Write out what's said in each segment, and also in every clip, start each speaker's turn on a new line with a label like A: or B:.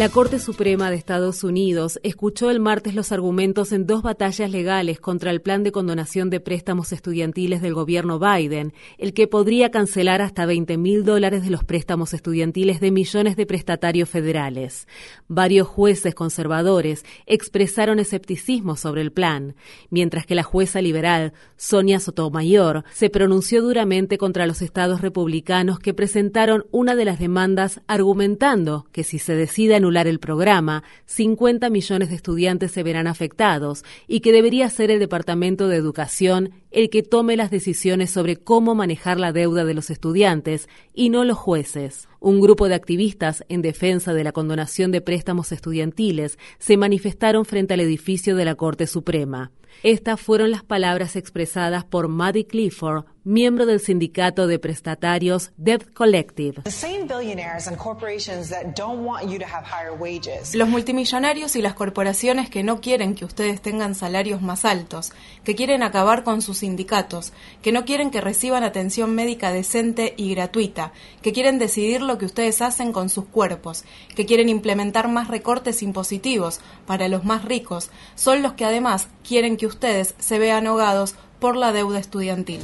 A: La Corte Suprema de Estados Unidos escuchó el martes los argumentos en dos batallas legales contra el plan de condonación de préstamos estudiantiles del gobierno Biden, el que podría cancelar hasta 20 mil dólares de los préstamos estudiantiles de millones de prestatarios federales. Varios jueces conservadores expresaron escepticismo sobre el plan, mientras que la jueza liberal, Sonia Sotomayor, se pronunció duramente contra los estados republicanos que presentaron una de las demandas argumentando que si se decide el programa, 50 millones de estudiantes se verán afectados y que debería ser el Departamento de Educación el que tome las decisiones sobre cómo manejar la deuda de los estudiantes y no los jueces. Un grupo de activistas en defensa de la condonación de préstamos estudiantiles se manifestaron frente al edificio de la Corte Suprema. Estas fueron las palabras expresadas por Maddie Clifford, miembro del sindicato de prestatarios Debt Collective.
B: Los multimillonarios y las corporaciones que no quieren que ustedes tengan salarios más altos, que quieren acabar con sus sindicatos, que no quieren que reciban atención médica decente y gratuita, que quieren decidir lo que ustedes hacen con sus cuerpos, que quieren implementar más recortes impositivos para los más ricos, son los que además quieren que ustedes se vean ahogados por la deuda estudiantil.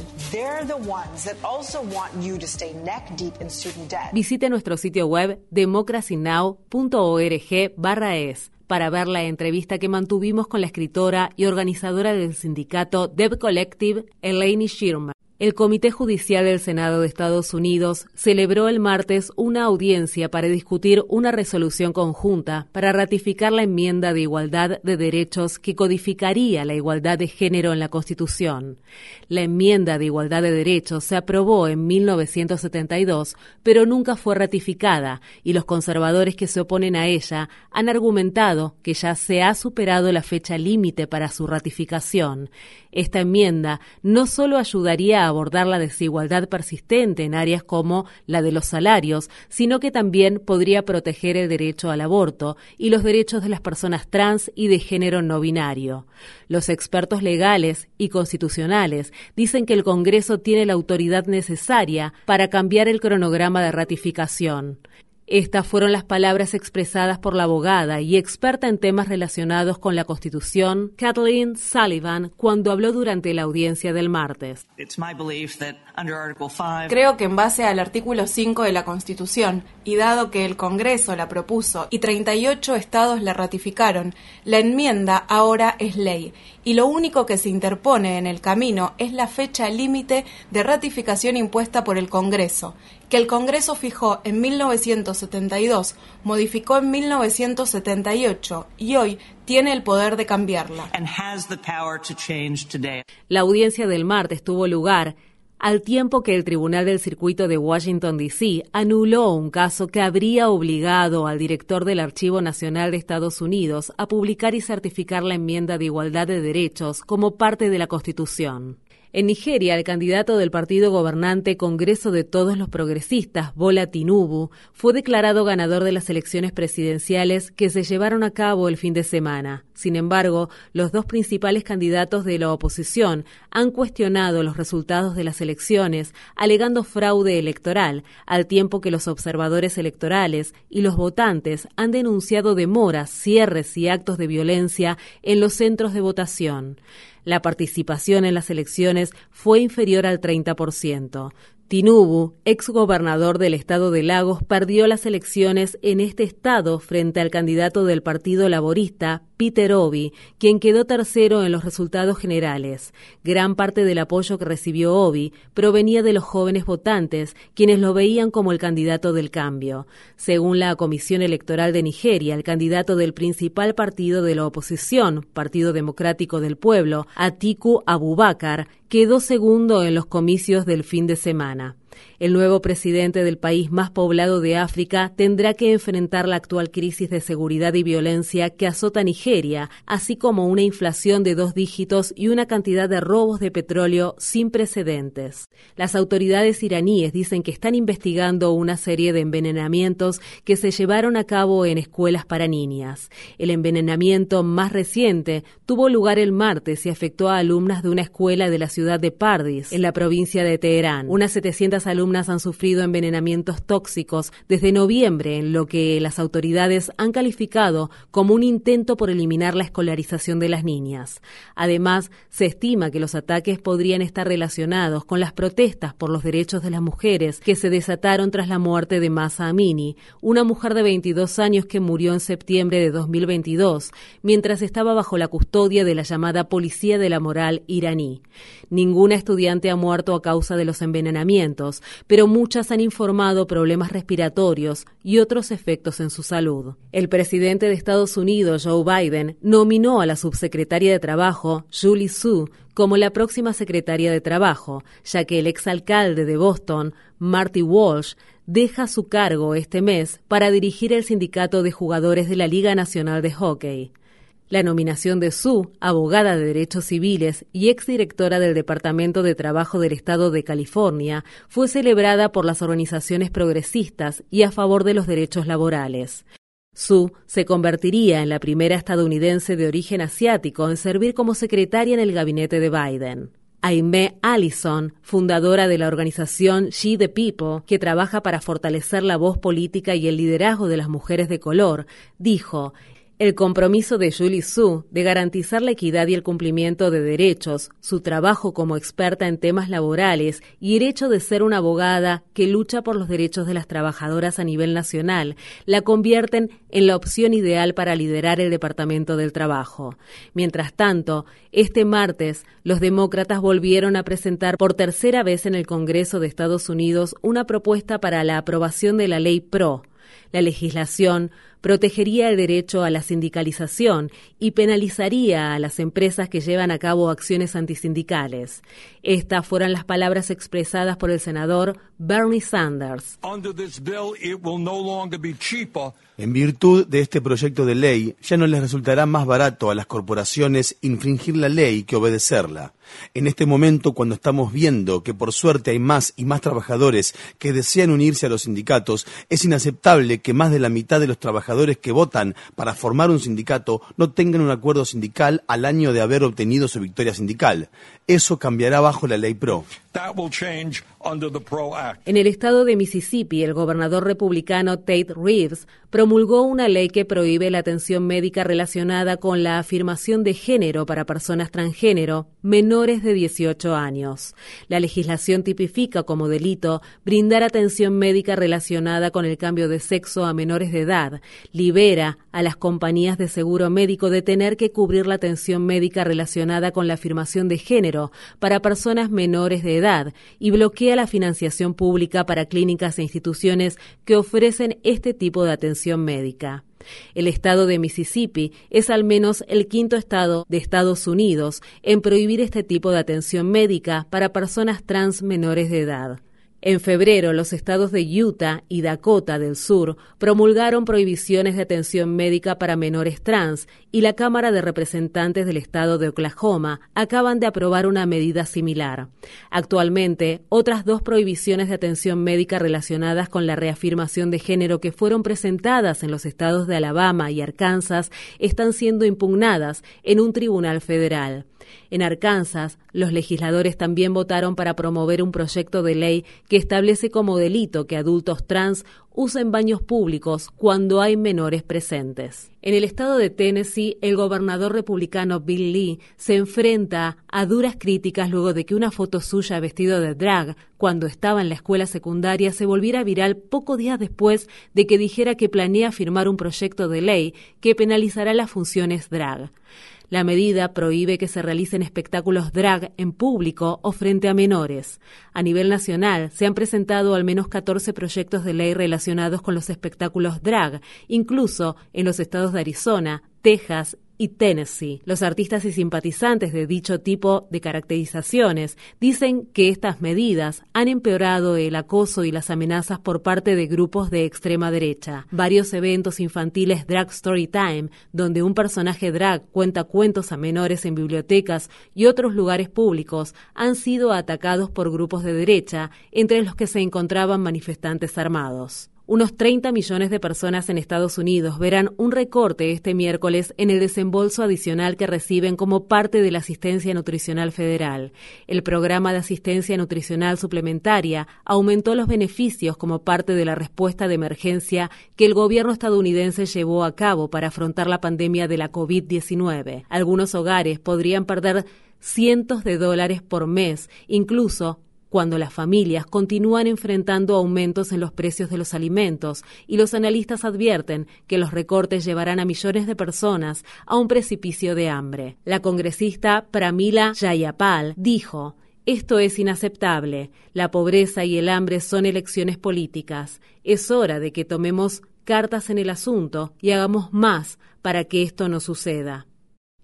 A: Visite nuestro sitio web democracynow.org/es para ver la entrevista que mantuvimos con la escritora y organizadora del sindicato Dev Collective, Elaine Schirmer. El Comité Judicial del Senado de Estados Unidos celebró el martes una audiencia para discutir una resolución conjunta para ratificar la enmienda de igualdad de derechos que codificaría la igualdad de género en la Constitución. La enmienda de igualdad de derechos se aprobó en 1972, pero nunca fue ratificada y los conservadores que se oponen a ella han argumentado que ya se ha superado la fecha límite para su ratificación. Esta enmienda no solo ayudaría a abordar la desigualdad persistente en áreas como la de los salarios, sino que también podría proteger el derecho al aborto y los derechos de las personas trans y de género no binario. Los expertos legales y constitucionales dicen que el Congreso tiene la autoridad necesaria para cambiar el cronograma de ratificación. Estas fueron las palabras expresadas por la abogada y experta en temas relacionados con la Constitución, Kathleen Sullivan, cuando habló durante la audiencia del martes.
B: Creo que en base al artículo 5 de la Constitución, y dado que el Congreso la propuso y 38 estados la ratificaron, la enmienda ahora es ley, y lo único que se interpone en el camino es la fecha límite de ratificación impuesta por el Congreso, que el Congreso fijó en 1972, modificó en 1978 y hoy tiene el poder de cambiarla.
A: La audiencia del martes tuvo lugar al tiempo que el Tribunal del Circuito de Washington, D.C. anuló un caso que habría obligado al director del Archivo Nacional de Estados Unidos a publicar y certificar la enmienda de igualdad de derechos como parte de la Constitución. En Nigeria, el candidato del partido gobernante Congreso de Todos los Progresistas, Bola Tinubu, fue declarado ganador de las elecciones presidenciales que se llevaron a cabo el fin de semana. Sin embargo, los dos principales candidatos de la oposición han cuestionado los resultados de las elecciones, alegando fraude electoral, al tiempo que los observadores electorales y los votantes han denunciado demoras, cierres y actos de violencia en los centros de votación. La participación en las elecciones fue inferior al 30%. Tinubu, ex gobernador del estado de Lagos, perdió las elecciones en este estado frente al candidato del Partido Laborista, Peter Obi, quien quedó tercero en los resultados generales. Gran parte del apoyo que recibió Obi provenía de los jóvenes votantes, quienes lo veían como el candidato del cambio. Según la Comisión Electoral de Nigeria, el candidato del principal partido de la oposición, Partido Democrático del Pueblo, Atiku Abubakar, quedó segundo en los comicios del fin de semana. El nuevo presidente del país más poblado de África tendrá que enfrentar la actual crisis de seguridad y violencia que azota Nigeria, así como una inflación de dos dígitos y una cantidad de robos de petróleo sin precedentes. Las autoridades iraníes dicen que están investigando una serie de envenenamientos que se llevaron a cabo en escuelas para niñas. El envenenamiento más reciente tuvo lugar el martes y afectó a alumnas de una escuela de la ciudad de Pardis, en la provincia de Teherán. Unas 700 alumnas han sufrido envenenamientos tóxicos desde noviembre, en lo que las autoridades han calificado como un intento por eliminar la escolarización de las niñas. Además, se estima que los ataques podrían estar relacionados con las protestas por los derechos de las mujeres que se desataron tras la muerte de Masa Amini, una mujer de 22 años que murió en septiembre de 2022, mientras estaba bajo la custodia de la llamada Policía de la Moral iraní. Ninguna estudiante ha muerto a causa de los envenenamientos, pero muchas han informado problemas respiratorios y otros efectos en su salud. El presidente de Estados Unidos, Joe Biden, nominó a la subsecretaria de Trabajo, Julie Su, como la próxima secretaria de Trabajo, ya que el exalcalde de Boston, Marty Walsh, deja su cargo este mes para dirigir el sindicato de jugadores de la Liga Nacional de Hockey. La nominación de Su, abogada de derechos civiles y exdirectora del Departamento de Trabajo del Estado de California, fue celebrada por las organizaciones progresistas y a favor de los derechos laborales. Su se convertiría en la primera estadounidense de origen asiático en servir como secretaria en el gabinete de Biden. Aimee Allison, fundadora de la organización She the People, que trabaja para fortalecer la voz política y el liderazgo de las mujeres de color, dijo, el compromiso de Julie Su de garantizar la equidad y el cumplimiento de derechos, su trabajo como experta en temas laborales y el hecho de ser una abogada que lucha por los derechos de las trabajadoras a nivel nacional la convierten en la opción ideal para liderar el Departamento del Trabajo. Mientras tanto, este martes, los demócratas volvieron a presentar por tercera vez en el Congreso de Estados Unidos una propuesta para la aprobación de la ley PRO la legislación protegería el derecho a la sindicalización y penalizaría a las empresas que llevan a cabo acciones antisindicales. Estas fueron las palabras expresadas por el senador Bernie Sanders.
C: En virtud de este proyecto de ley, ya no les resultará más barato a las corporaciones infringir la ley que obedecerla. En este momento, cuando estamos viendo que por suerte hay más y más trabajadores que desean unirse a los sindicatos, es inaceptable que más de la mitad de los trabajadores que votan para formar un sindicato no tengan un acuerdo sindical al año de haber obtenido su victoria sindical. Eso cambiará bajo la ley PRO.
A: En el estado de Mississippi, el gobernador republicano Tate Reeves promulgó una ley que prohíbe la atención médica relacionada con la afirmación de género para personas transgénero menores de 18 años. La legislación tipifica como delito brindar atención médica relacionada con el cambio de sexo a menores de edad, libera a las compañías de seguro médico de tener que cubrir la atención médica relacionada con la afirmación de género para personas menores de edad y bloquea la financiación pública para clínicas e instituciones que ofrecen este tipo de atención médica. El estado de Mississippi es al menos el quinto estado de Estados Unidos en prohibir este tipo de atención médica para personas trans menores de edad. En febrero, los estados de Utah y Dakota del Sur promulgaron prohibiciones de atención médica para menores trans y la Cámara de Representantes del estado de Oklahoma acaban de aprobar una medida similar. Actualmente, otras dos prohibiciones de atención médica relacionadas con la reafirmación de género que fueron presentadas en los estados de Alabama y Arkansas están siendo impugnadas en un tribunal federal. En Arkansas, los legisladores también votaron para promover un proyecto de ley que establece como delito que adultos trans usen baños públicos cuando hay menores presentes. En el estado de Tennessee, el gobernador republicano Bill Lee se enfrenta a duras críticas luego de que una foto suya vestido de drag cuando estaba en la escuela secundaria se volviera viral pocos días después de que dijera que planea firmar un proyecto de ley que penalizará las funciones drag. La medida prohíbe que se realicen espectáculos drag en público o frente a menores. A nivel nacional se han presentado al menos 14 proyectos de ley relacionados con los espectáculos drag, incluso en los estados de Arizona, Texas y Tennessee. Los artistas y simpatizantes de dicho tipo de caracterizaciones dicen que estas medidas han empeorado el acoso y las amenazas por parte de grupos de extrema derecha. Varios eventos infantiles Drag Story Time, donde un personaje drag cuenta cuentos a menores en bibliotecas y otros lugares públicos, han sido atacados por grupos de derecha, entre los que se encontraban manifestantes armados. Unos 30 millones de personas en Estados Unidos verán un recorte este miércoles en el desembolso adicional que reciben como parte de la asistencia nutricional federal. El programa de asistencia nutricional suplementaria aumentó los beneficios como parte de la respuesta de emergencia que el gobierno estadounidense llevó a cabo para afrontar la pandemia de la COVID-19. Algunos hogares podrían perder cientos de dólares por mes, incluso cuando las familias continúan enfrentando aumentos en los precios de los alimentos y los analistas advierten que los recortes llevarán a millones de personas a un precipicio de hambre. La congresista Pramila Jayapal dijo, esto es inaceptable. La pobreza y el hambre son elecciones políticas. Es hora de que tomemos cartas en el asunto y hagamos más para que esto no suceda.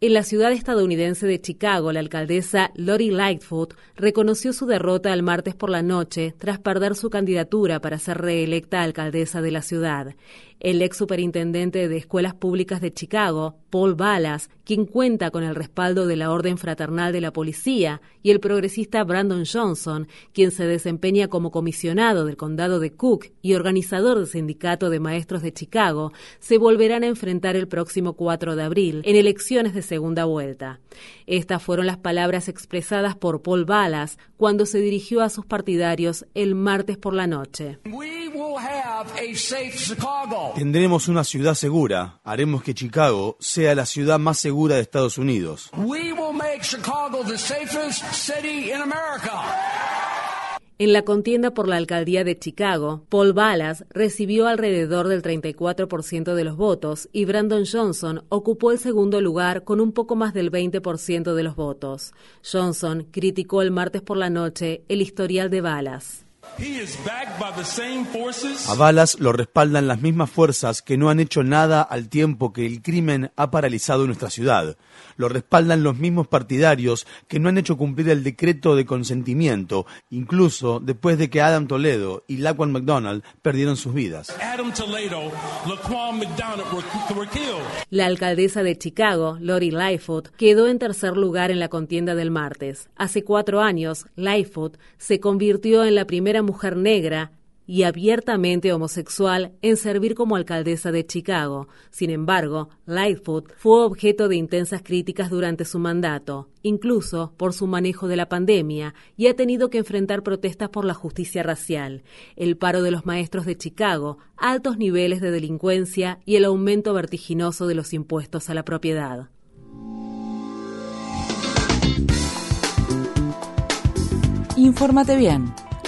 A: En la ciudad estadounidense de Chicago, la alcaldesa Lori Lightfoot reconoció su derrota el martes por la noche tras perder su candidatura para ser reelecta alcaldesa de la ciudad. El ex superintendente de escuelas públicas de Chicago, Paul Ballas, quien cuenta con el respaldo de la Orden Fraternal de la Policía, y el progresista Brandon Johnson, quien se desempeña como comisionado del condado de Cook y organizador del Sindicato de Maestros de Chicago, se volverán a enfrentar el próximo 4 de abril en elecciones de segunda vuelta. Estas fueron las palabras expresadas por Paul Ballas cuando se dirigió a sus partidarios el martes por la noche.
C: Tendremos una ciudad segura. Haremos que Chicago sea la ciudad más segura de Estados Unidos.
A: En la contienda por la alcaldía de Chicago, Paul Ballas recibió alrededor del 34% de los votos y Brandon Johnson ocupó el segundo lugar con un poco más del 20% de los votos. Johnson criticó el martes por la noche el historial de Ballas.
C: A Balas lo respaldan las mismas fuerzas que no han hecho nada al tiempo que el crimen ha paralizado nuestra ciudad. Lo respaldan los mismos partidarios que no han hecho cumplir el decreto de consentimiento, incluso después de que Adam Toledo y Laquan McDonald perdieron sus vidas.
A: La alcaldesa de Chicago, Lori Lightfoot, quedó en tercer lugar en la contienda del martes. Hace cuatro años, Lightfoot se convirtió en la primera mujer negra y abiertamente homosexual en servir como alcaldesa de Chicago. Sin embargo, Lightfoot fue objeto de intensas críticas durante su mandato, incluso por su manejo de la pandemia, y ha tenido que enfrentar protestas por la justicia racial, el paro de los maestros de Chicago, altos niveles de delincuencia y el aumento vertiginoso de los impuestos a la propiedad.
D: Infórmate bien